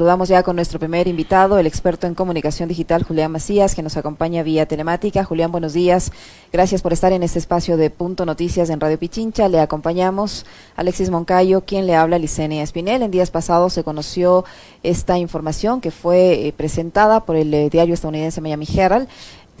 saludamos ya con nuestro primer invitado, el experto en comunicación digital, Julián Macías, que nos acompaña vía telemática. Julián, buenos días. Gracias por estar en este espacio de Punto Noticias en Radio Pichincha. Le acompañamos Alexis Moncayo, quien le habla Licenia Espinel. En días pasados se conoció esta información que fue eh, presentada por el eh, diario estadounidense Miami Herald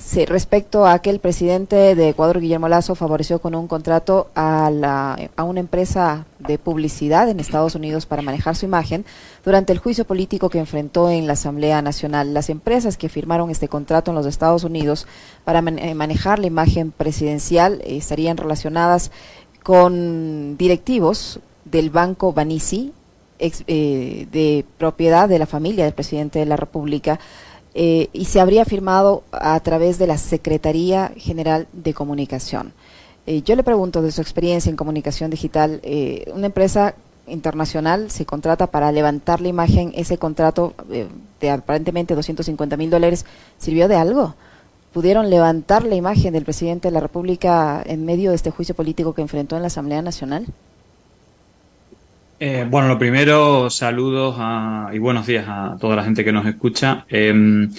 Sí, respecto a que el presidente de Ecuador, Guillermo Lazo, favoreció con un contrato a, la, a una empresa de publicidad en Estados Unidos para manejar su imagen durante el juicio político que enfrentó en la Asamblea Nacional. Las empresas que firmaron este contrato en los Estados Unidos para eh, manejar la imagen presidencial eh, estarían relacionadas con directivos del Banco Banisi, eh, de propiedad de la familia del presidente de la República eh, y se habría firmado a través de la Secretaría General de Comunicación. Eh, yo le pregunto de su experiencia en comunicación digital, eh, una empresa internacional se contrata para levantar la imagen, ese contrato de aparentemente 250 mil dólares, ¿sirvió de algo? ¿Pudieron levantar la imagen del presidente de la República en medio de este juicio político que enfrentó en la Asamblea Nacional? Eh, bueno, lo primero, saludos y buenos días a toda la gente que nos escucha. Em,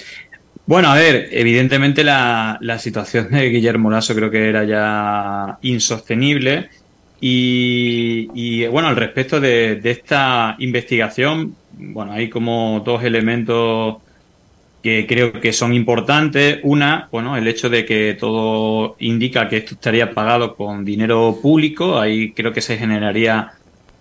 bueno, a ver, evidentemente la, situación de Guillermo Lasso creo que era ya insostenible. Y, bueno, al respecto de, esta investigación, bueno, hay como dos elementos que creo que son importantes. Una, bueno, el hecho de que todo indica que esto estaría pagado con dinero público. Ahí creo que se generaría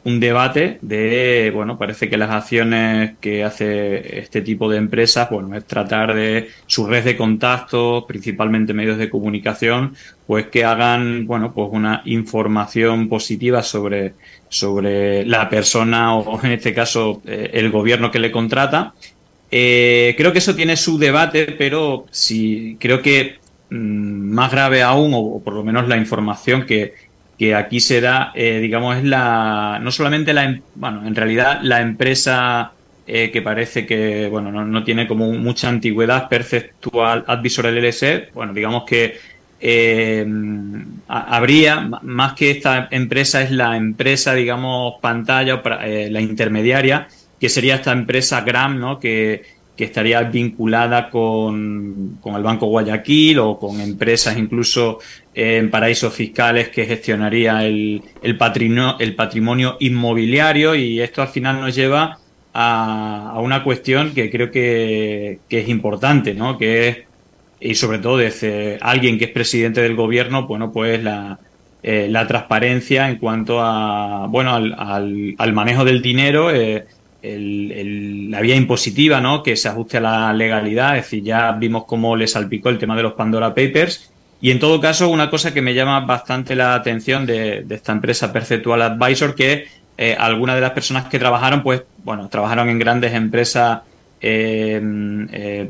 un debate de, bueno, parece que las acciones que hace este tipo de empresas, bueno, es tratar de su red de contactos, principalmente medios de comunicación, pues que hagan, bueno, pues una información positiva sobre, sobre la persona o en este caso eh, el gobierno que le contrata. Eh, creo que eso tiene su debate, pero sí, creo que mm, más grave aún, o por lo menos la información que, que aquí se da, eh, digamos, es la, no solamente la, em, bueno, en realidad la empresa eh, que parece que, bueno, no, tiene como mucha antigüedad, Perceptual Advisor LLC, bueno, digamos que eh, habría, más que esta empresa, es la empresa, digamos, pantalla, la intermediaria, que sería esta empresa Gram, ¿no? Que, que estaría vinculada con, el Banco Guayaquil o con empresas incluso en paraísos fiscales que gestionaría el, el, patrimonio, el patrimonio inmobiliario y esto al final nos lleva a, una cuestión que creo que, es importante, ¿no? Que es, y sobre todo desde alguien que es presidente del gobierno, bueno, pues la, eh, la transparencia en cuanto a, bueno, al, al, manejo del dinero, eh, la vía impositiva, ¿no? Que se ajuste a la legalidad. Es decir, ya vimos cómo le salpicó el tema de los Pandora Papers. Y en todo caso, una cosa que me llama bastante la atención de, esta empresa Perceptual Advisor, que eh, algunas de las personas que trabajaron, pues, bueno, trabajaron en grandes empresas eh, eh,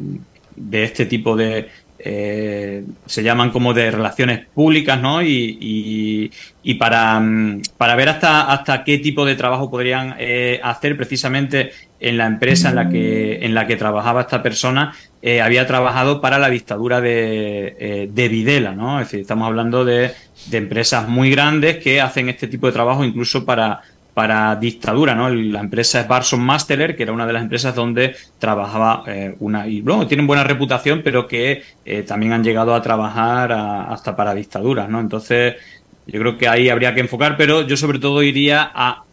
de este tipo de, eh, se llaman como de relaciones públicas, ¿no? Y, para, mm, para, ver hasta, hasta qué tipo de trabajo podrían eh, hacer precisamente en la empresa en la que, en la que trabajaba esta persona, eh, había trabajado para la dictadura de, de Videla, ¿no? Es decir, estamos hablando de, de empresas muy grandes que hacen este tipo de trabajo incluso para, para dictadura, ¿no? La empresa es Barson Masteler, que era una de las empresas donde trabajaba eh, una... Y bueno, tienen buena reputación, pero que eh, también han llegado a trabajar hasta para dictaduras, ¿no? Entonces, yo creo que ahí habría que enfocar, pero yo sobre todo iría a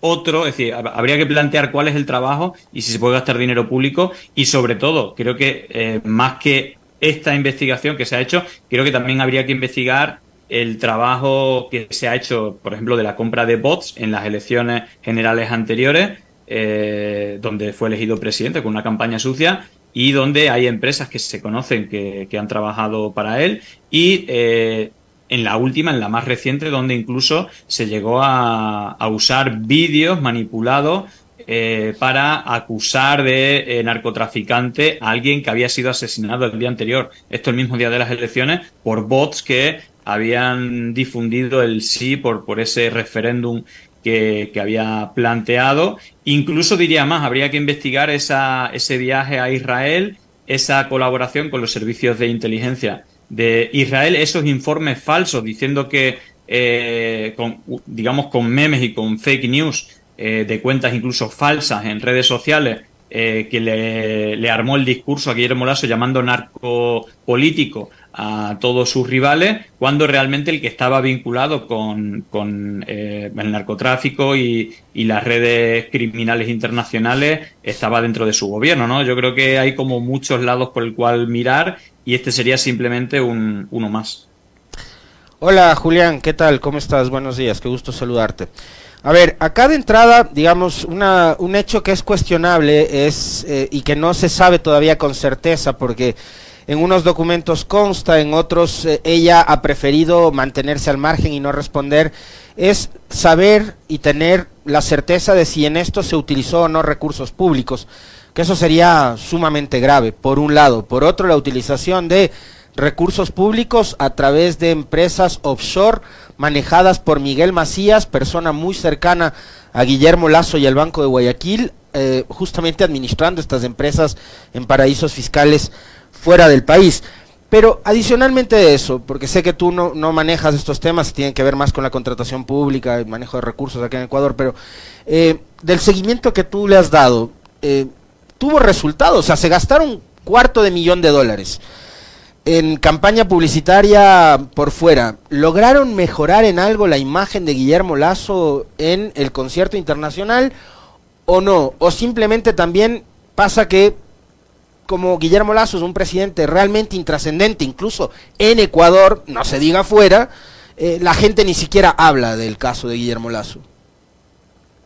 otro, es decir, habría que plantear cuál es el trabajo y si se puede gastar dinero público y sobre todo, creo que eh, más que esta investigación que se ha hecho, creo que también habría que investigar el trabajo que se ha hecho, por ejemplo, de la compra de bots en las elecciones generales anteriores, eh, donde fue elegido presidente con una campaña sucia y donde hay empresas que se conocen que, han trabajado para él y eh, en la última, en la más reciente, donde incluso se llegó a, usar vídeos manipulados eh, para acusar de narcotraficante a alguien que había sido asesinado el día anterior, esto el mismo día de las elecciones, por bots que habían difundido el sí por, por ese referéndum que, había planteado. Incluso diría más, habría que investigar esa, ese viaje a Israel, esa colaboración con los servicios de inteligencia de Israel, esos informes falsos diciendo que, eh, con, digamos, con memes y con fake news eh, de cuentas incluso falsas en redes sociales, eh, que le, armó el discurso a Guillermo Lasso llamando narcopolítico a todos sus rivales, cuando realmente el que estaba vinculado con, eh, el narcotráfico y, las redes criminales internacionales estaba dentro de su gobierno, ¿no? Yo creo que hay como muchos lados por el cual mirar y este sería simplemente un, uno más. Hola Julián, ¿qué tal? ¿Cómo estás? Buenos días, qué gusto saludarte. A ver, acá de entrada, digamos, una, un hecho que es cuestionable es eh, y que no se sabe todavía con certeza porque en unos documentos consta, en otros eh, ella ha preferido mantenerse al margen y no responder, es saber y tener la certeza de si en esto se utilizó o no recursos públicos, que eso sería sumamente grave, por un lado. Por otro, la utilización de recursos públicos a través de empresas offshore manejadas por Miguel Macías, persona muy cercana a Guillermo Lazo y al Banco de Guayaquil, eh, justamente administrando estas empresas en paraísos fiscales fuera del país. Pero adicionalmente de eso, porque sé que tú no, manejas estos temas, tienen que ver más con la contratación pública, el manejo de recursos aquí en Ecuador, pero eh, del seguimiento que tú le has dado, eh, tuvo resultados, o sea, se gastaron cuarto de millón de dólares en campaña publicitaria por fuera, ¿lograron mejorar en algo la imagen de Guillermo Lazo en el concierto internacional o no? ¿O simplemente también pasa que como Guillermo Lazo es un presidente realmente intrascendente, incluso en Ecuador, no se diga afuera, eh, la gente ni siquiera habla del caso de Guillermo Lazo?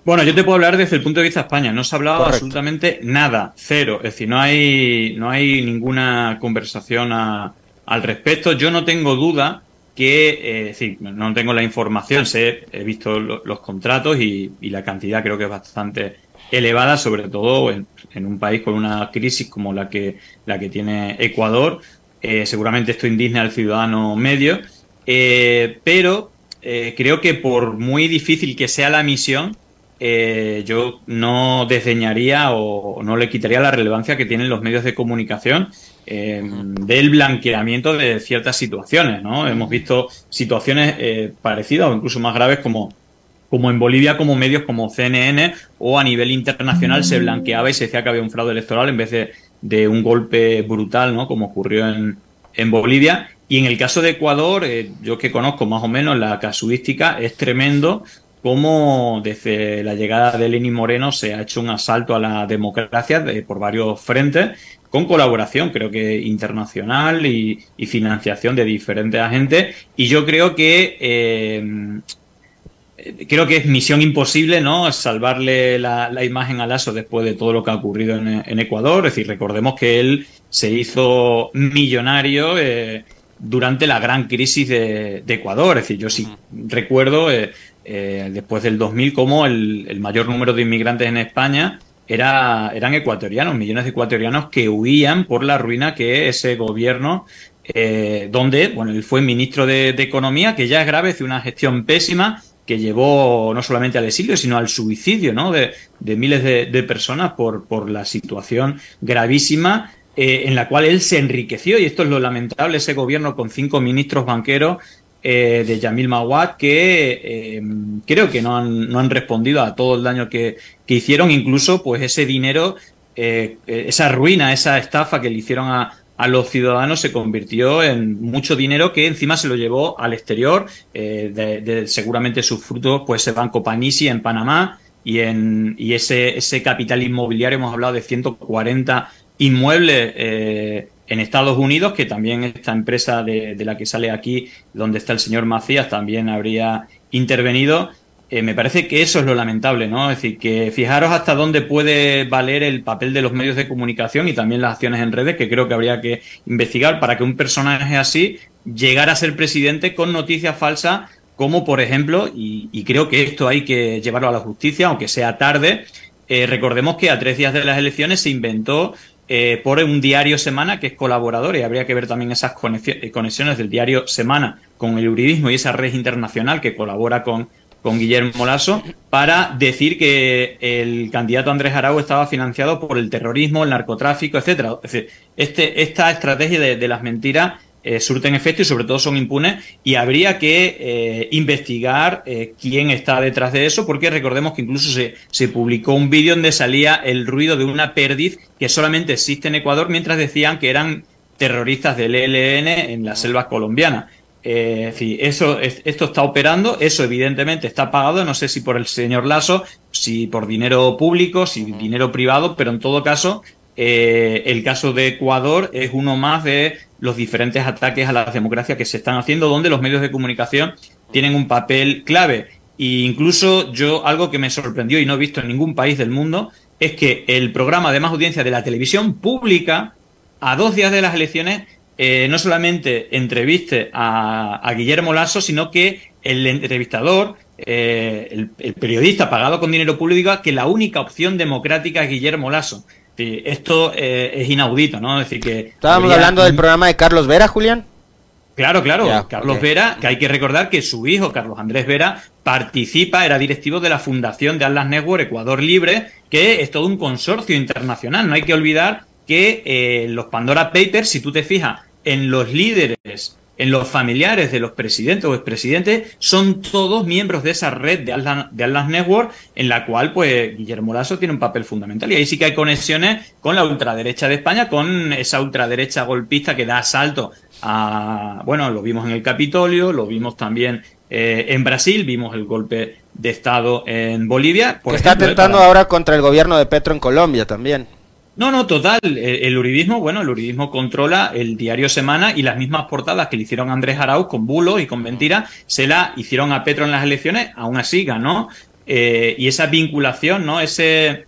Bueno, yo te puedo hablar desde el punto de vista de España. No se ha hablado absolutamente nada, cero. Es decir, no hay, no hay ninguna conversación al respecto. Yo no tengo duda que, eh, es decir, no tengo la información, sé, he visto los contratos y, la cantidad creo que es bastante elevada, sobre todo en, un país con una crisis como la que, la que tiene Ecuador. Eh, seguramente esto indigna al ciudadano medio, eh, pero creo que por muy difícil que sea la misión, eh, yo no desdeñaría o no le quitaría la relevancia que tienen los medios de comunicación eh, del blanqueamiento de ciertas situaciones, ¿no? Hemos visto situaciones eh, parecidas o incluso más graves como, como en Bolivia, como medios como CNN o a nivel internacional se blanqueaba y se decía que había un fraude electoral en vez de, un golpe brutal, ¿no? Como ocurrió en, en Bolivia. Y en el caso de Ecuador, yo que conozco más o menos la casuística, es tremendo cómo desde la llegada de Lenín Moreno se ha hecho un asalto a la democracia por varios frentes, con colaboración, creo que internacional y, financiación de diferentes agentes. Y yo creo que eh, creo que es misión imposible, ¿no? Salvarle la, imagen a Lasso después de todo lo que ha ocurrido en, Ecuador. Es decir, recordemos que él se hizo millonario. Eh, durante la gran crisis de, Ecuador. Es decir, yo sí recuerdo eh, eh, después del 2000 como el, mayor número de inmigrantes en España era, eran ecuatorianos, millones de ecuatorianos que huían por la ruina que ese gobierno, eh, donde, bueno, él fue ministro de, Economía, que ya es grave, de una gestión pésima que llevó no solamente al exilio, sino al suicidio ¿no? de, miles de, personas por, la situación gravísima eh, en la cual él se enriqueció, y esto es lo lamentable, ese gobierno con cinco ministros banqueros eh, de Yamil Mawad que eh, creo que no han, no han respondido a todo el daño que, hicieron, incluso pues ese dinero, eh, esa ruina, esa estafa que le hicieron a, a los ciudadanos se convirtió en mucho dinero que encima se lo llevó al exterior, de, seguramente sus frutos pues se Banco Panisi en Panamá y en y ese, ese capital inmobiliario hemos hablado de 140 inmuebles en Estados Unidos, que también esta empresa de, la que sale aquí, donde está el señor Macías, también habría intervenido. Eh, me parece que eso es lo lamentable, ¿no? Es decir, que fijaros hasta dónde puede valer el papel de los medios de comunicación y también las acciones en redes, que creo que habría que investigar para que un personaje así llegara a ser presidente con noticias falsas, como por ejemplo, y, creo que esto hay que llevarlo a la justicia, aunque sea tarde, eh, recordemos que a tres días de las elecciones se inventó eh, por un diario Semana que es colaborador y habría que ver también esas conexiones del diario Semana con el juridismo y esa red internacional que colabora con, con Guillermo Lasso para decir que el candidato Andrés Arau estaba financiado por el terrorismo, el narcotráfico, etcétera. Es decir, este, esta estrategia de, las mentiras eh, surten efecto y sobre todo son impunes y habría que eh, investigar eh, quién está detrás de eso porque recordemos que incluso se, publicó un vídeo donde salía el ruido de una perdiz que solamente existe en Ecuador mientras decían que eran terroristas del ELN en la selva colombiana. Eh, eso, esto está operando, eso evidentemente está pagado, no sé si por el señor Lasso, si por dinero público, si dinero privado, pero en todo caso, el caso de Ecuador es uno más de los diferentes ataques a la democracia que se están haciendo, donde los medios de comunicación tienen un papel clave. E incluso yo, algo que me sorprendió y no he visto en ningún país del mundo, es que el programa de más audiencia de la televisión pública, a dos días de las elecciones, eh, no solamente entreviste a, Guillermo Lasso, sino que el entrevistador, eh, el, el, periodista pagado con dinero público, que la única opción democrática es Guillermo Lasso. Sí, esto eh, es inaudito, ¿no? Es decir, que. Estábamos hablando del programa de Carlos Vera, Julián. Claro, claro. Carlos Vera, que hay que recordar que su hijo, Carlos Andrés Vera, participa, era directivo de la fundación de Atlas Network Ecuador Libre, que es todo un consorcio internacional. No hay que olvidar que eh, los Pandora Papers, si tú te fijas en los líderes en los familiares de los presidentes o expresidentes son todos miembros de esa red de Atlas, de Network en la cual pues Guillermo Lasso tiene un papel fundamental. Y ahí sí que hay conexiones con la ultraderecha de España con esa ultraderecha golpista que da asalto a bueno lo vimos en el Capitolio lo vimos también eh, en Brasil vimos el golpe de estado en Bolivia por está atentando ahora contra el gobierno de Petro en Colombia también no, no, total. El, uridismo, bueno, el uridismo controla el diario Semana y las mismas portadas que le hicieron Andrés Arauz con bulos y con mentiras, se la hicieron a Petro en las elecciones, aún así ganó. Eh, y esa vinculación, ¿no? Ese,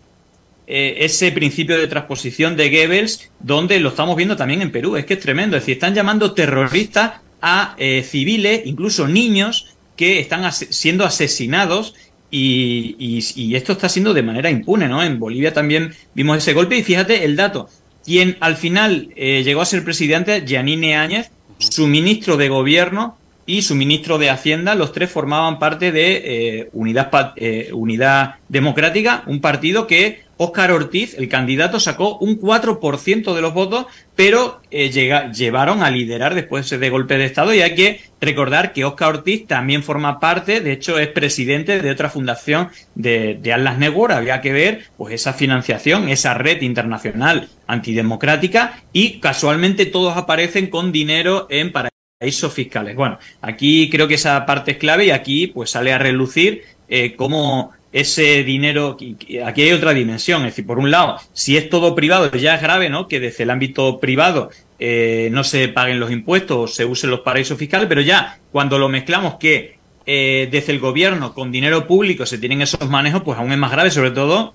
eh, ese principio de transposición de Goebbels, donde lo estamos viendo también en Perú, es que es tremendo. Es decir, están llamando terroristas a eh, civiles, incluso niños, que están siendo asesinados y, esto está siendo de manera impune, ¿no? En Bolivia también vimos ese golpe y fíjate el dato. Quien al final eh, llegó a ser presidente, Giannine Áñez, su ministro de gobierno y su ministro de Hacienda, los tres formaban parte de eh, Unidad, eh, Unidad Democrática, un partido que Óscar Ortiz, el candidato, sacó un 4% de los votos, pero eh, llevaron a liderar después de golpe de Estado. Y hay que recordar que Óscar Ortiz también forma parte, de hecho, es presidente de otra fundación de, de Atlas Network. Había que ver pues esa financiación, esa red internacional antidemocrática, y casualmente todos aparecen con dinero en paraísos fiscales. Bueno, aquí creo que esa parte es clave y aquí pues sale a relucir eh, cómo ese dinero, aquí hay otra dimensión, es decir, por un lado, si es todo privado, ya es grave, ¿no? Que desde el ámbito privado eh, no se paguen los impuestos o se usen los paraísos fiscales, pero ya cuando lo mezclamos que eh, desde el gobierno con dinero público se tienen esos manejos, pues aún es más grave, sobre todo,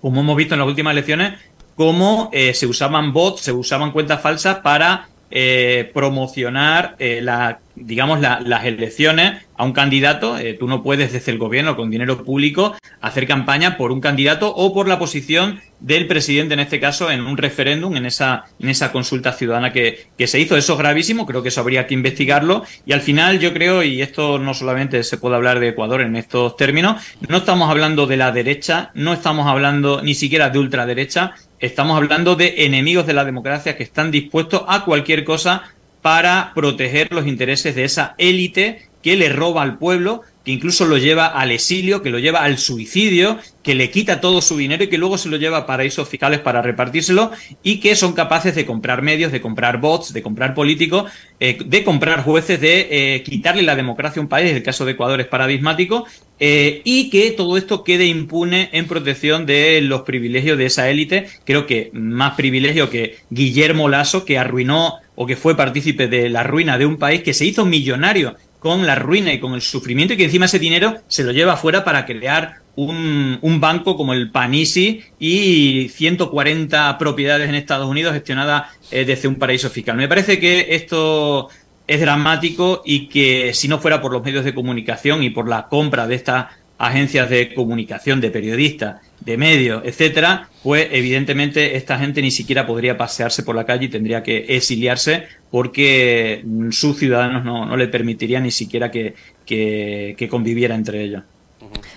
como hemos visto en las últimas elecciones, cómo eh, se usaban bots, se usaban cuentas falsas para eh, promocionar eh, la, digamos las elecciones a un candidato. Eh, tú no puedes desde el gobierno con dinero público hacer campaña por un candidato o por la posición del presidente en este caso en un referéndum, en esa, en esa consulta ciudadana que, que se hizo. Eso es gravísimo, creo que eso habría que investigarlo. Y al final yo creo, y esto no solamente se puede hablar de Ecuador en estos términos, no estamos hablando de la derecha, no estamos hablando ni siquiera de ultraderecha, Estamos hablando de enemigos de la democracia que están dispuestos a cualquier cosa para proteger los intereses de esa élite que le roba al pueblo que incluso lo lleva al exilio, que lo lleva al suicidio, que le quita todo su dinero y que luego se lo lleva a paraísos fiscales para repartírselo y que son capaces de comprar medios, de comprar bots, de comprar políticos, eh, de comprar jueces, de eh, quitarle la democracia a un país, el caso de Ecuador es paradigmático, eh, y que todo esto quede impune en protección de los privilegios de esa élite. Creo que más privilegio que Guillermo Lasso, que arruinó o que fue partícipe de la ruina de un país que se hizo millonario con la ruina y con el sufrimiento y que encima ese dinero se lo lleva afuera para crear un, banco como el Panisi y 140 propiedades en Estados Unidos gestionadas eh, desde un paraíso fiscal. Me parece que esto es dramático y que si no fuera por los medios de comunicación y por la compra de estas agencias de comunicación, de periodistas, de medios, etcétera, pues evidentemente esta gente ni siquiera podría pasearse por la calle y tendría que exiliarse porque sus ciudadanos no, no le permitirían ni siquiera que, que, conviviera entre ellos.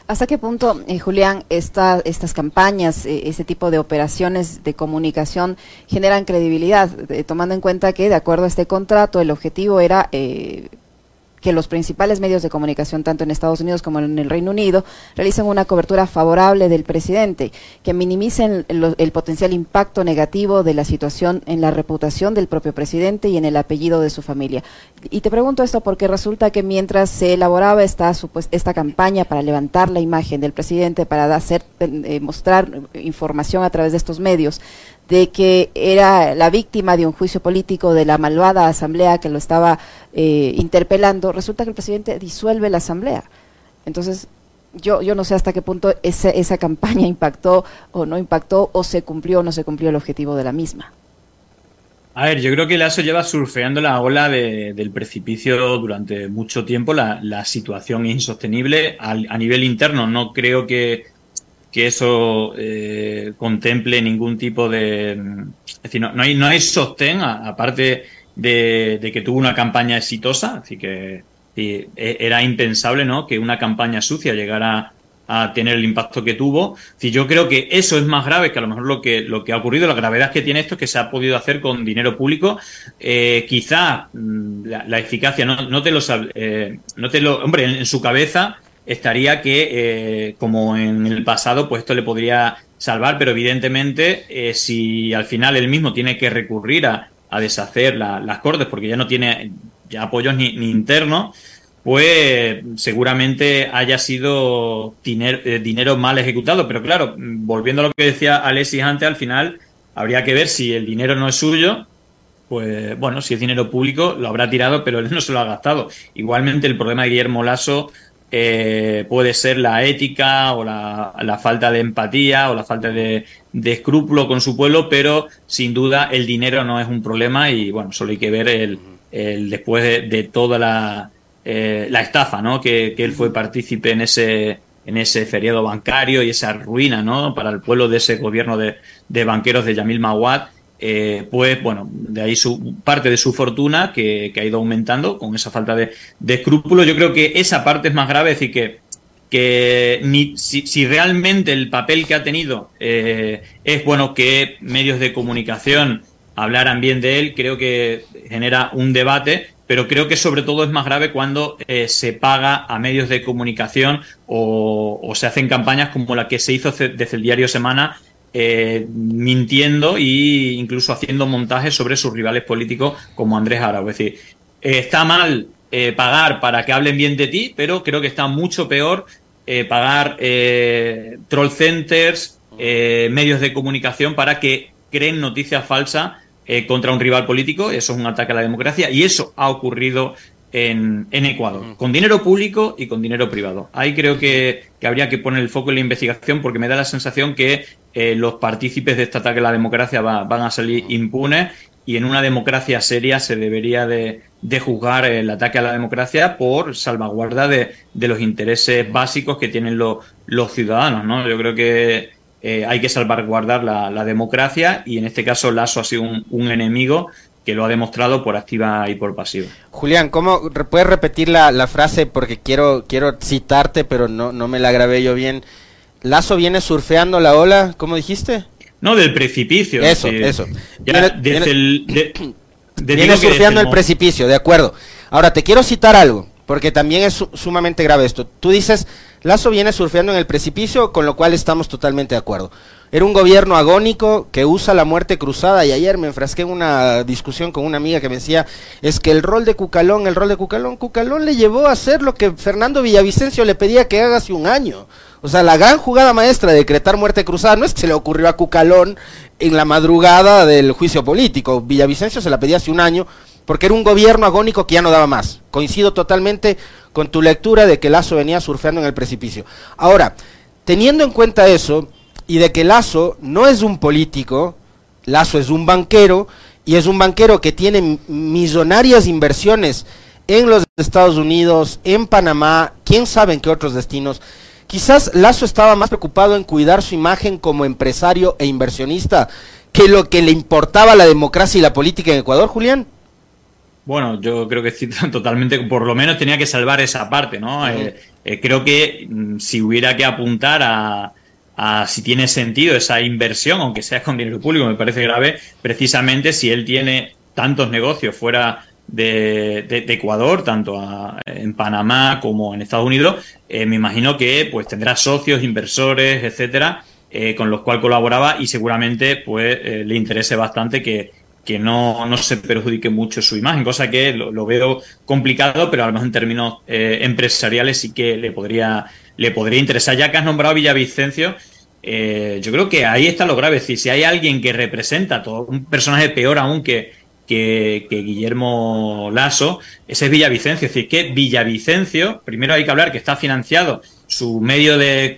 ¿Hasta qué punto, eh, Julián, esta, estas campañas, eh, este tipo de operaciones de comunicación generan credibilidad, tomando en cuenta que, de acuerdo a este contrato, el objetivo era eh, que los principales medios de comunicación, tanto en Estados Unidos como en el Reino Unido, realicen una cobertura favorable del presidente, que minimicen el, potencial impacto negativo de la situación en la reputación del propio presidente y en el apellido de su familia. Y te pregunto esto porque resulta que mientras se elaboraba esta, esta campaña para levantar la imagen del presidente, para hacer, eh, mostrar información a través de estos medios, de que era la víctima de un juicio político de la malvada asamblea que lo estaba eh, interpelando, resulta que el presidente disuelve la asamblea. Entonces, yo, yo no sé hasta qué punto esa, esa campaña impactó o no impactó, o se cumplió o no se cumplió el objetivo de la misma. A ver, yo creo que Lasso lleva surfeando la ola del precipicio durante mucho tiempo. La, la situación insostenible a nivel interno. No creo que que eso eh, contemple ningún tipo de... Es decir, no, hay, no hay sostén, aparte de, que tuvo una campaña exitosa, así que e, era impensable ¿no? que una campaña sucia llegara a tener el impacto que tuvo. Si yo creo que eso es más grave que a lo mejor lo que, lo que ha ocurrido, la gravedad que tiene esto es que se ha podido hacer con dinero público. Eh, quizá mm, la, eficacia no, no te lo eh, no te lo, hombre, en su cabeza estaría que, eh, como en el pasado, pues esto le podría salvar, pero evidentemente, eh, si al final él mismo tiene que recurrir a, deshacer las cortes porque ya no tiene ya apoyos ni, internos, pues seguramente haya sido eh, dinero mal ejecutado. Pero claro, volviendo a lo que decía Alexis antes, al final habría que ver si el dinero no es suyo, pues bueno, si es dinero público, lo habrá tirado, pero él no se lo ha gastado. Igualmente el problema de Guillermo Lasso eh, puede ser la ética o la, falta de empatía o la falta de, escrúpulo con su pueblo, pero sin duda el dinero no es un problema y bueno, solo hay que ver el, después de, toda la, eh, la estafa, ¿no? Que, él fue partícipe en ese en ese feriado bancario y esa ruina, ¿no? Para el pueblo de ese gobierno de, de banqueros de Yamil Mawad eh, pues bueno, de ahí su parte de su fortuna que, ha ido aumentando con esa falta de, de escrúpulos. Yo creo que esa parte es más grave, es decir, que, que ni, si, realmente el papel que ha tenido eh, es bueno que medios de comunicación hablaran bien de él, creo que genera un debate, pero creo que sobre todo es más grave cuando eh, se paga a medios de comunicación o, se hacen campañas como la que se hizo desde el diario Semana eh, mintiendo e incluso haciendo montajes sobre sus rivales políticos como Andrés Arauz. Es decir, eh, está mal eh, pagar para que hablen bien de ti, pero creo que está mucho peor pagar troll centers, medios de comunicación para que creen noticias falsas contra un rival político. Eso es un ataque a la democracia y eso ha ocurrido en, Ecuador, con dinero público y con dinero privado. Ahí creo que, habría que poner el foco en la investigación porque me da la sensación que eh, los partícipes de este ataque a la democracia van a salir impunes y en una democracia seria se debería de, juzgar el ataque a la democracia por salvaguarda de, los intereses básicos que tienen los, ciudadanos. ¿no? Yo creo que eh, hay que salvaguardar la, democracia y en este caso Lasso ha sido un enemigo que lo ha demostrado por activa y por pasiva. Julián, ¿cómo puedes repetir la, frase? Porque quiero, quiero citarte, pero no, no me la grabé yo bien. Lazo viene surfeando la ola, ¿cómo dijiste? No, del precipicio. Eso, eso. viene, viene, surfeando el precipicio, de acuerdo. Ahora, te quiero citar algo, porque también es sumamente grave esto. Tú dices, Lazo viene surfeando en el precipicio, con lo cual estamos totalmente de acuerdo. Era un gobierno agónico que usa la muerte cruzada y ayer me enfrasqué en una discusión con una amiga que me decía, es que el rol de Cucalón, el rol de Cucalón, Cucalón le llevó a hacer lo que Fernando Villavicencio le pedía que haga hace un año. O sea, la gran jugada maestra de decretar muerte cruzada no es que se le ocurrió a Cucalón en la madrugada del juicio político. Villavicencio se la pedía hace un año porque era un gobierno agónico que ya no daba más. Coincido totalmente con tu lectura de que Lazo venía surfeando en el precipicio. Ahora, teniendo en cuenta eso, y de que Lazo no es un político, Lazo es un banquero y es un banquero que tiene millonarias inversiones en los Estados Unidos, en Panamá, quién sabe en qué otros destinos. Quizás Lazo estaba más preocupado en cuidar su imagen como empresario e inversionista que lo que le importaba la democracia y la política en Ecuador, Julián. Bueno, yo creo que sí, totalmente, por lo menos tenía que salvar esa parte, ¿no? Eh, eh, creo que mm, si hubiera que apuntar a, a, si tiene sentido esa inversión, aunque sea con dinero público, me parece grave, precisamente si él tiene tantos negocios fuera de, Ecuador, tanto en Panamá como en Estados Unidos, eh, me imagino que pues tendrá socios, inversores, etcétera, eh, con los cuales colaboraba y seguramente pues eh, le interese bastante que, que no, no, se perjudique mucho su imagen, cosa que lo, veo complicado, pero a lo en términos empresariales sí que le podría, le podría interesar. Ya que has nombrado a Villavicencio, yo creo que ahí está lo grave. Es decir, si hay alguien que representa todo un personaje peor aún que, que, Guillermo Lasso, ese es Villavicencio. Es decir, que Villavicencio, primero hay que hablar que está financiado su medio de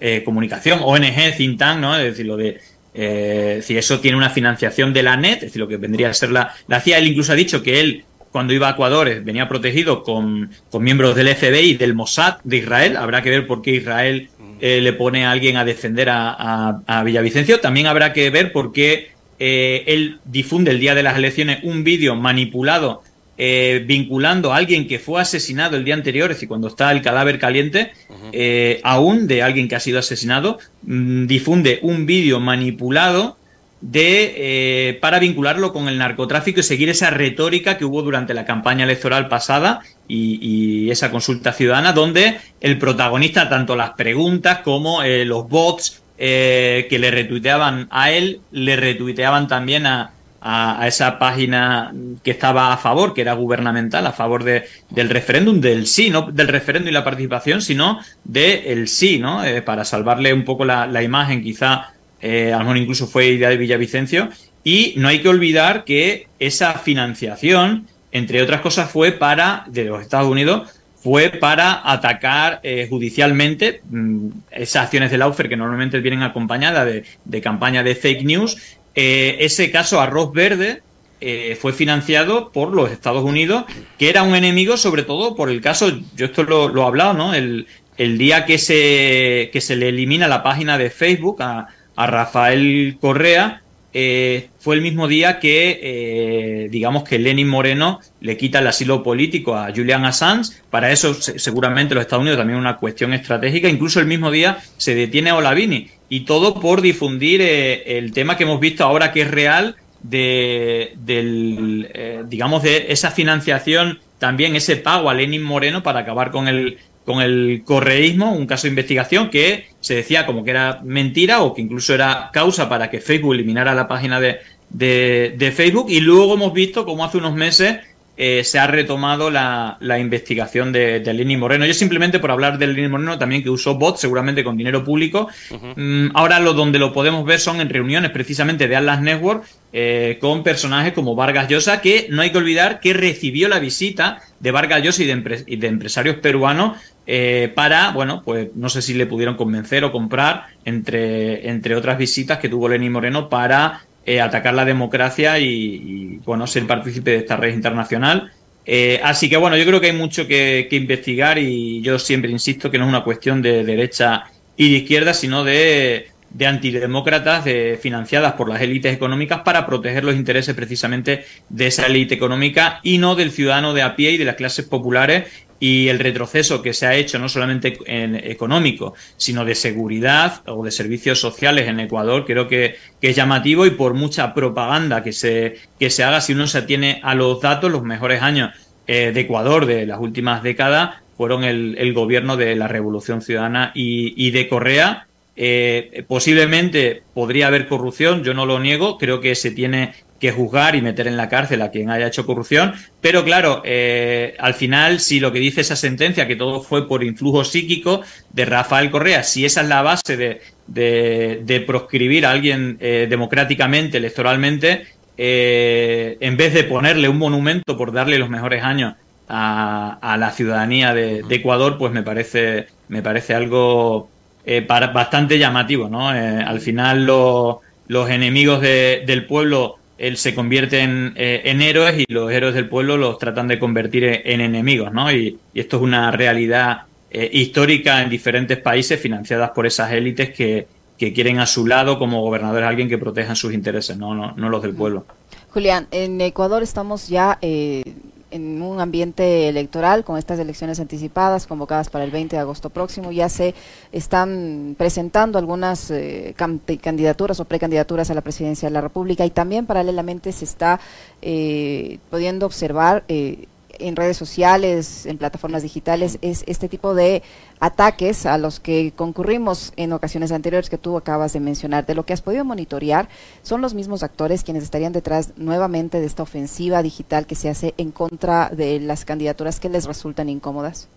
eh, comunicación, ONG, Cintan, ¿no? Es decir, lo de. Eh, si eso tiene una financiación de la NET, es decir, lo que vendría a ser la, la CIA. Él incluso ha dicho que él, cuando iba a Ecuador, venía protegido con, miembros del FBI y del Mossad de Israel. Habrá que ver por qué Israel eh, le pone a alguien a defender a, a Villavicencio. También habrá que ver por qué eh, él difunde el día de las elecciones un vídeo manipulado eh, vinculando a alguien que fue asesinado el día anterior, es decir, cuando está el cadáver caliente, eh, aún de alguien que ha sido asesinado, mm, difunde un vídeo manipulado de para vincularlo con el narcotráfico y seguir esa retórica que hubo durante la campaña electoral pasada y, y esa consulta ciudadana, donde el protagonista, tanto las preguntas como los bots, eh, que le retuiteaban a él, le retuiteaban también a, a, esa página que estaba a favor, que era gubernamental, a favor de, del referéndum, del sí, no del referéndum y la participación, sino del sí, ¿no? Eh, para salvarle un poco la, imagen, quizá, eh, a lo mejor incluso fue idea de Villavicencio. Y no hay que olvidar que esa financiación, entre otras cosas, fue para, de los Estados Unidos, fue para atacar eh, judicialmente mm, esas acciones del Laufer que normalmente vienen acompañadas de, de campaña de fake news. Eh, ese caso Arroz Verde eh, fue financiado por los Estados Unidos, que era un enemigo sobre todo por el caso, yo esto lo, lo he hablado, ¿no? El, el, día que se, que se le elimina la página de Facebook a, a Rafael Correa, eh, fue el mismo día que, eh, digamos, que Lenin Moreno le quita el asilo político a Julian Assange. Para eso, seguramente, los Estados Unidos también una cuestión estratégica. Incluso el mismo día se detiene a Olavini. Y todo por difundir eh, el tema que hemos visto ahora que es real de, del, digamos, de esa financiación, también ese pago a Lenin Moreno para acabar con el, con el correísmo, un caso de investigación que se decía como que era mentira o que incluso era causa para que Facebook eliminara la página de, de, Facebook. Y luego hemos visto como hace unos meses eh, se ha retomado la, la investigación de, de Moreno. Yo simplemente por hablar de Lenny Moreno también que usó bots seguramente con dinero público. Mm, ahora lo donde lo podemos ver son en reuniones precisamente de Atlas Network eh, con personajes como Vargas Llosa que no hay que olvidar que recibió la visita de Vargas Llosa y de, y de empresarios peruanos eh, para, bueno, pues no sé si le pudieron convencer o comprar, entre, entre otras visitas que tuvo Lenín Moreno para eh, atacar la democracia y, bueno, ser partícipe de esta red internacional. Eh, así que bueno, yo creo que hay mucho que, que, investigar y yo siempre insisto que no es una cuestión de derecha y de izquierda, sino de, de antidemócratas de, financiadas por las élites económicas para proteger los intereses precisamente de esa élite económica y no del ciudadano de a pie y de las clases populares y el retroceso que se ha hecho no solamente en económico, sino de seguridad o de servicios sociales en Ecuador, creo que, es llamativo y por mucha propaganda que se, que se haga, si uno se atiene a los datos, los mejores años eh, de Ecuador de las últimas décadas fueron el, el gobierno de la Revolución Ciudadana y, y de Correa. Eh, posiblemente podría haber corrupción, yo no lo niego, creo que se tiene que juzgar y meter en la cárcel a quien haya hecho corrupción. Pero claro, eh, al final, si lo que dice esa sentencia, que todo fue por influjo psíquico de Rafael Correa, si esa es la base de, de, proscribir a alguien eh, democráticamente, electoralmente, eh, en vez de ponerle un monumento por darle los mejores años a, a la ciudadanía de, Ecuador, pues me parece, me parece algo para, bastante llamativo, ¿no? al final los enemigos del pueblo él se convierte eh, en, héroes y los héroes del pueblo los tratan de convertir en, enemigos, ¿no? Y, esto es una realidad eh, histórica en diferentes países financiadas por esas élites que, que quieren a su lado como gobernadores alguien que proteja sus intereses, no, no, no los del pueblo. Julián, en Ecuador estamos ya eh, en un ambiente electoral con estas elecciones anticipadas convocadas para el 20 de agosto próximo. Ya se están presentando algunas eh, candidaturas o precandidaturas a la presidencia de la República y también paralelamente se está eh, pudiendo observar eh, en redes sociales, en plataformas digitales, es este tipo de ataques a los que concurrimos en ocasiones anteriores que tú acabas de mencionar. De lo que has podido monitorear, son los mismos actores quienes estarían detrás nuevamente de esta ofensiva digital que se hace en contra de las candidaturas que les resultan incómodas.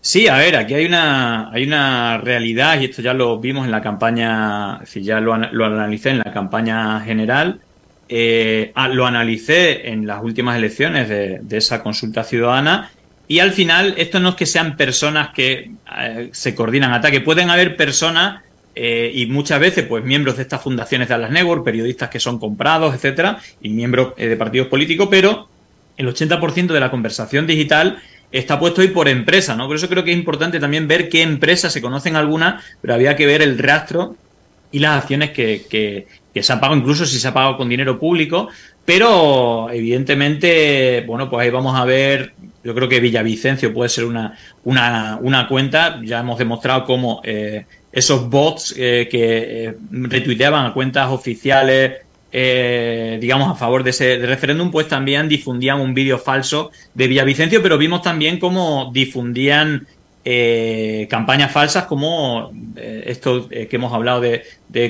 Sí, a ver, aquí hay una, hay una realidad y esto ya lo vimos en la campaña, si ya lo, lo analicé en la campaña general eh, lo analicé en las últimas elecciones de, esa consulta ciudadana y al final esto no es que sean personas que eh, se coordinan ataque, pueden haber personas eh, y muchas veces pues miembros de estas fundaciones de Atlas Network, periodistas que son comprados, etcétera, y miembros de partidos políticos, pero el 80% de la conversación digital está puesto ahí por empresa, ¿no? Por eso creo que es importante también ver qué empresas se conocen algunas, pero había que ver el rastro y las acciones que se ha pagado, incluso si se ha pagado con dinero público, pero evidentemente, bueno, pues ahí vamos a ver, yo creo que Villavicencio puede ser una, una, una cuenta, ya hemos demostrado cómo eh, esos bots eh, que eh, retuiteaban a cuentas oficiales, digamos, a favor de ese referéndum, pues también difundían un vídeo falso de Villavicencio, pero vimos también cómo difundían eh, campañas falsas como eh, esto eh, que hemos hablado de,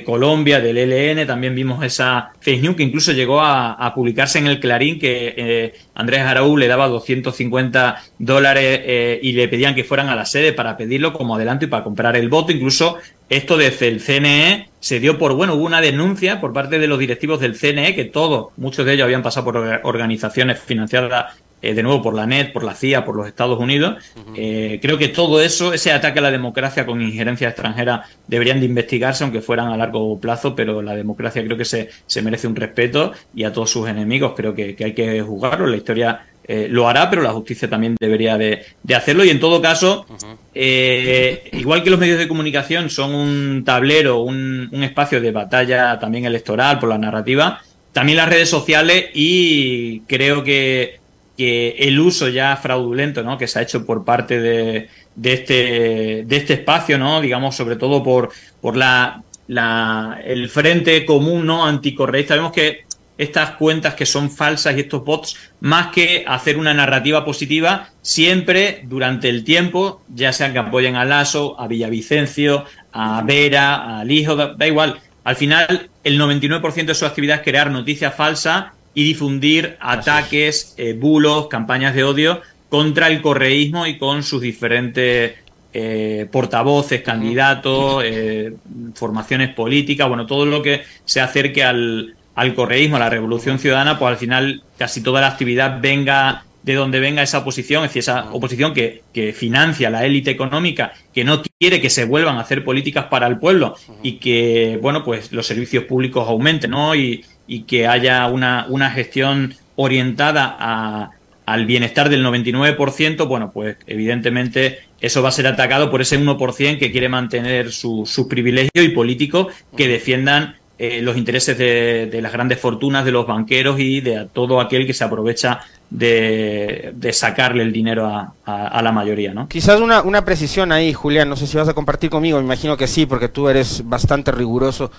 Colombia, del ELN, también vimos esa fake news que incluso llegó a, publicarse en el Clarín que Andrés Araú le daba 250 dólares y le pedían que fueran a la sede para pedirlo como adelanto y para comprar el voto. Incluso esto desde el CNE se dio por, bueno, hubo una denuncia por parte de los directivos del CNE que todos, muchos de ellos habían pasado por organizaciones financiadas eh, de nuevo por la NET, por la CIA, por los Estados Unidos. Eh, creo que todo eso, ese ataque a la democracia con injerencia extranjera, deberían de investigarse, aunque fueran a largo plazo, pero la democracia creo que se, se merece un respeto y a todos sus enemigos creo que, hay que juzgarlo. La historia eh, lo hará, pero la justicia también debería de, hacerlo. Y en todo caso, igual que los medios de comunicación son un tablero, un, un, espacio de batalla también electoral por la narrativa, también las redes sociales y creo que el uso ya fraudulento ¿no? que se ha hecho por parte de, este, de este espacio, ¿no? digamos, sobre todo por, la, la, el frente común ¿no? anticorreísta. Vemos que estas cuentas que son falsas y estos bots, más que hacer una narrativa positiva, siempre durante el tiempo, ya sean que apoyen a Lasso, a Villavicencio, a Vera, al hijo, da, igual. Al final, el 99% de su actividad es crear noticias falsas y difundir ataques, eh, bulos, campañas de odio contra el correísmo y con sus diferentes eh, portavoces, candidatos, eh, formaciones políticas, bueno, todo lo que se acerque al, al correísmo, a la revolución ciudadana, pues al final casi toda la actividad venga de donde venga esa oposición, es decir, esa oposición que, que financia la élite económica, que no quiere que se vuelvan a hacer políticas para el pueblo y que, bueno, pues los servicios públicos aumenten, ¿no? Y, y que haya una, una gestión orientada a, al bienestar del 99%, bueno, pues evidentemente eso va a ser atacado por ese 1% que quiere mantener sus su privilegios y políticos que defiendan eh, los intereses de, las grandes fortunas, de los banqueros y de todo aquel que se aprovecha de, de sacarle el dinero a, a, la mayoría, ¿no? Quizás una, una precisión ahí, Julián, no sé si vas a compartir conmigo, me imagino que sí, porque tú eres bastante riguroso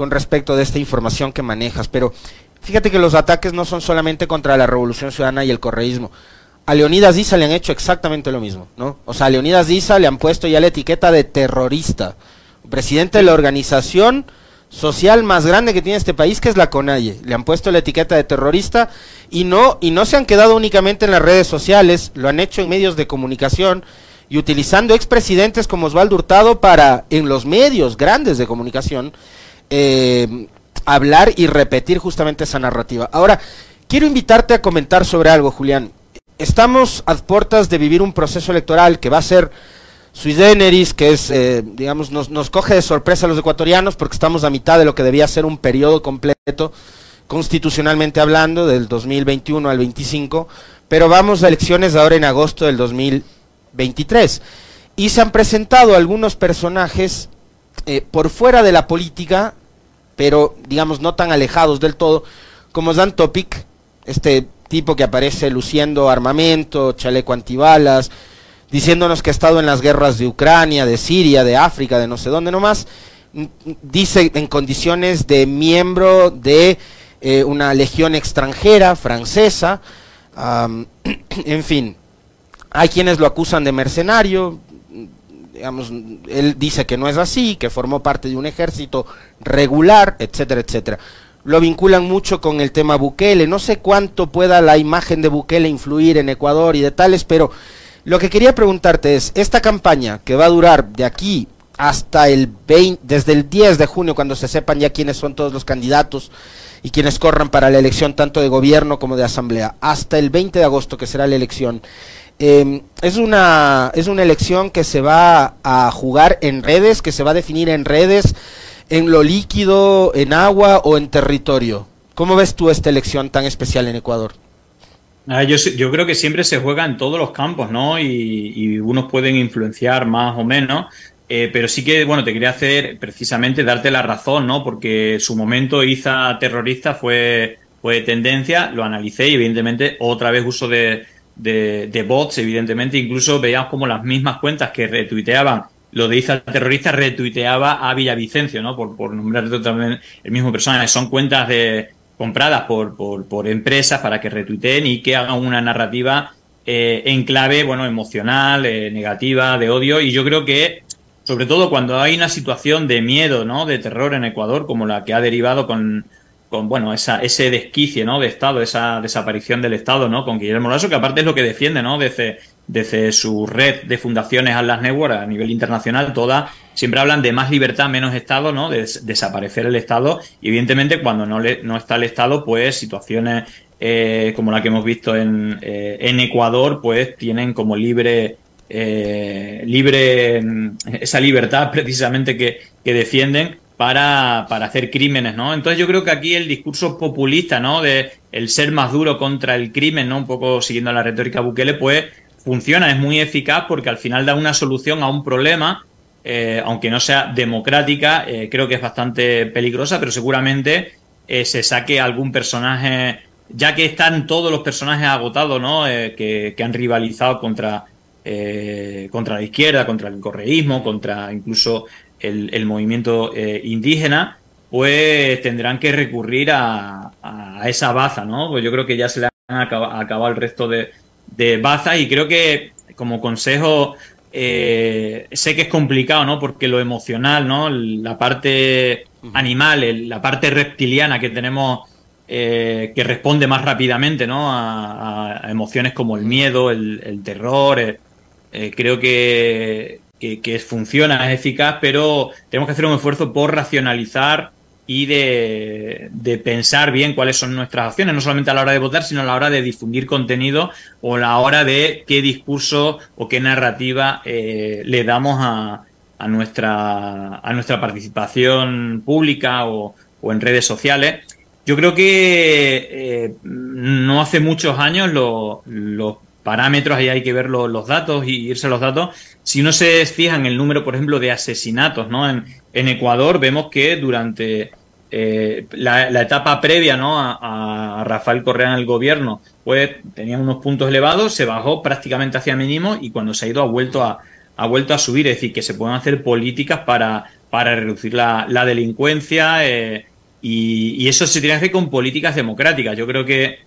con respecto de esta información que manejas, pero fíjate que los ataques no son solamente contra la Revolución Ciudadana y el correísmo. A Leonidas Diza le han hecho exactamente lo mismo, ¿no? O sea, a Leonidas Diza le han puesto ya la etiqueta de terrorista. Presidente de la organización social más grande que tiene este país, que es la CONAIE. Le han puesto la etiqueta de terrorista y no, y no se han quedado únicamente en las redes sociales, lo han hecho en medios de comunicación y utilizando expresidentes como Osvaldo Hurtado para, en los medios grandes de comunicación, eh, hablar y repetir justamente esa narrativa. Ahora, quiero invitarte a comentar sobre algo, Julián. Estamos a puertas de vivir un proceso electoral que va a ser sui generis, que es, eh, digamos, nos, coge de sorpresa a los ecuatorianos porque estamos a mitad de lo que debía ser un periodo completo, constitucionalmente hablando, del 2021 al 25, pero vamos a elecciones ahora en agosto del 2023. Y se han presentado algunos personajes eh, por fuera de la política, pero digamos no tan alejados del todo, como Dan Topic, este tipo que aparece luciendo armamento, chaleco antibalas, diciéndonos que ha estado en las guerras de Ucrania, de Siria, de África, de no sé dónde nomás, dice en condiciones de miembro de eh, una legión extranjera, francesa, en fin, hay quienes lo acusan de mercenario, digamos, él dice que no es así, que formó parte de un ejército regular, etcétera, etcétera. Lo vinculan mucho con el tema Bukele, no sé cuánto pueda la imagen de Bukele influir en Ecuador y de tales, pero lo que quería preguntarte es, esta campaña que va a durar de aquí hasta el 20, desde el 10 de junio, cuando se sepan ya quiénes son todos los candidatos y quienes corran para la elección tanto de gobierno como de asamblea, hasta el 20 de agosto que será la elección, eh, es, una, es una elección que se va a jugar en redes, que se va a definir en redes, en lo líquido, en agua o en territorio. ¿Cómo ves tú esta elección tan especial en Ecuador? Ah, yo, yo, creo que siempre se juega en todos los campos, ¿no? Y, y unos pueden influenciar más o menos. Eh, pero sí que, bueno, te quería hacer precisamente darte la razón, ¿no? Porque su momento Iza terrorista fue, fue tendencia, lo analicé y evidentemente otra vez uso de, de, bots, evidentemente, incluso veíamos como las mismas cuentas que retuiteaban lo de Iza terrorista retuiteaba a Villavicencio, ¿no? Por, por nombrar también el mismo personaje. Son cuentas de compradas por, por, empresas para que retuiteen y que hagan una narrativa eh, en clave, bueno, emocional, eh, negativa, de odio. Y yo creo que sobre todo cuando hay una situación de miedo, ¿no? De terror en Ecuador, como la que ha derivado con, con bueno, esa, ese desquicie, ¿no? De Estado, esa desaparición del Estado, ¿no? Con Guillermo Lasso, que aparte es lo que defiende, ¿no? Desde, desde su red de fundaciones Atlas Network a nivel internacional, todas siempre hablan de más libertad, menos Estado, ¿no? De desaparecer el Estado. Y evidentemente cuando no, le, no está el Estado, pues situaciones eh, como la que hemos visto en, eh, en Ecuador, pues tienen como libre eh, libre, mm, esa libertad precisamente que, que defienden para, para, hacer crímenes, ¿no? Entonces yo creo que aquí el discurso populista, ¿no? De el ser más duro contra el crimen, ¿no? Un poco siguiendo la retórica Bukele, pues funciona, es muy eficaz porque al final da una solución a un problema, eh, aunque no sea democrática, eh, creo que es bastante peligrosa, pero seguramente eh, se saque algún personaje, ya que están todos los personajes agotados, ¿no? Que, que han rivalizado contra contra la izquierda, contra el correísmo, contra incluso el, el movimiento eh, indígena, pues tendrán que recurrir a, a, esa baza, ¿no? Pues yo creo que ya se le han acabado, acabado el resto de, de bazas y creo que como consejo eh, sé que es complicado, ¿no? Porque lo emocional, ¿no? La parte animal, la parte reptiliana que tenemos eh, que responde más rápidamente ¿no? a, a, emociones como el miedo, el, el terror, eh, creo que, que, funciona, es eficaz, pero tenemos que hacer un esfuerzo por racionalizar y de, de, pensar bien cuáles son nuestras acciones, no solamente a la hora de votar, sino a la hora de difundir contenido o a la hora de qué discurso o qué narrativa eh, le damos a, a, nuestra, a nuestra participación pública o, en redes sociales. Yo creo que eh, no hace muchos años los lo parámetros, ahí hay que ver los, datos y irse a los datos. Si uno se fija en el número, por ejemplo, de asesinatos, ¿no? En, en Ecuador vemos que durante eh, la, etapa previa ¿no? a, a, Rafael Correa en el gobierno, pues tenía unos puntos elevados, se bajó prácticamente hacia mínimo y cuando se ha ido ha vuelto a, ha vuelto a subir. Es decir, que se pueden hacer políticas para, para reducir la, la delincuencia eh, y, y, eso se tiene que hacer con políticas democráticas. Yo creo que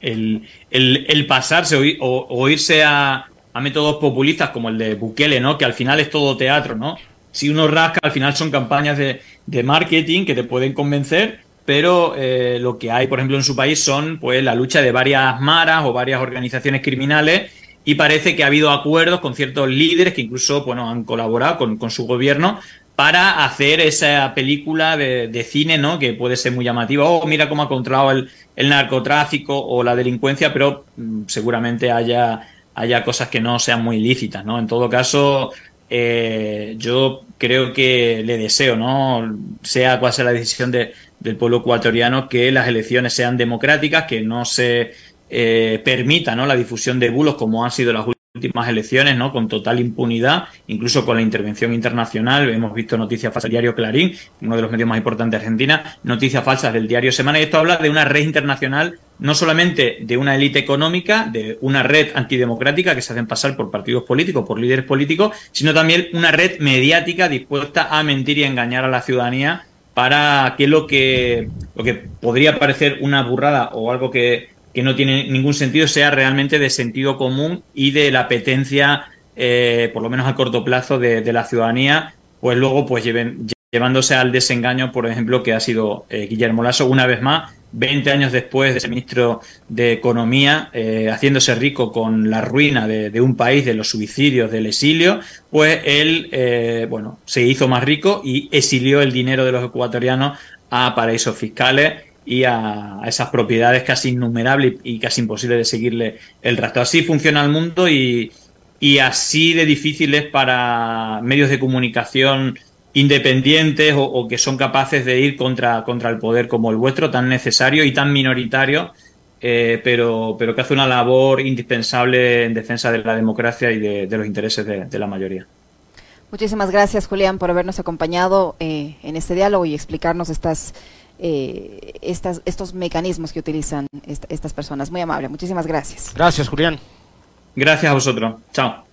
el, el, el pasarse o, o, irse a, a, métodos populistas como el de Bukele, ¿no? Que al final es todo teatro, ¿no? Si uno rasca, al final son campañas de, de marketing que te pueden convencer, pero eh, lo que hay, por ejemplo, en su país son pues la lucha de varias maras o varias organizaciones criminales y parece que ha habido acuerdos con ciertos líderes que incluso bueno, han colaborado con, con su gobierno para hacer esa película de, de, cine, ¿no? Que puede ser muy llamativa. Oh, mira cómo ha controlado el, narcotráfico o la delincuencia, pero mmm, seguramente haya, haya cosas que no sean muy ilícitas, ¿no? En todo caso, eh, yo creo que le deseo, ¿no? Sea cual sea la decisión de, del pueblo ecuatoriano, que las elecciones sean democráticas, que no se eh, permita, ¿no? La difusión de bulos como han sido las últimas elecciones, ¿no? Con total impunidad, incluso con la intervención internacional. Hemos visto noticias falsas del diario Clarín, uno de los medios más importantes de Argentina, noticias falsas del diario Semana, y esto habla de una red internacional, no solamente de una élite económica, de una red antidemocrática que se hacen pasar por partidos políticos, por líderes políticos, sino también una red mediática dispuesta a mentir y engañar a la ciudadanía para que lo que, lo que podría parecer una burrada o algo que que no tiene ningún sentido sea realmente de sentido común y de la apetencia, eh, por lo menos a corto plazo, de, la ciudadanía, pues luego pues lleven, llevándose al desengaño, por ejemplo, que ha sido eh, Guillermo Lasso una vez más, 20 años después de ser ministro de Economía, eh, haciéndose rico con la ruina de, un país, de los suicidios, del exilio, pues él, bueno, se hizo más rico y exilió el dinero de los ecuatorianos a paraísos fiscales y a, esas propiedades casi innumerables y, casi imposible de seguirle el rastro. Así funciona el mundo y, así de difícil es para medios de comunicación independientes o, que son capaces de ir contra, contra el poder como el vuestro, tan necesario y tan minoritario, eh, pero, pero que hace una labor indispensable en defensa de la democracia y de, los intereses de, la mayoría. Muchísimas gracias, Julián, por habernos acompañado eh, en este diálogo y explicarnos estas eh, estas, estos mecanismos que utilizan estas personas. Muy amable, muchísimas gracias. Gracias, Julián. Gracias a vosotros. Chao.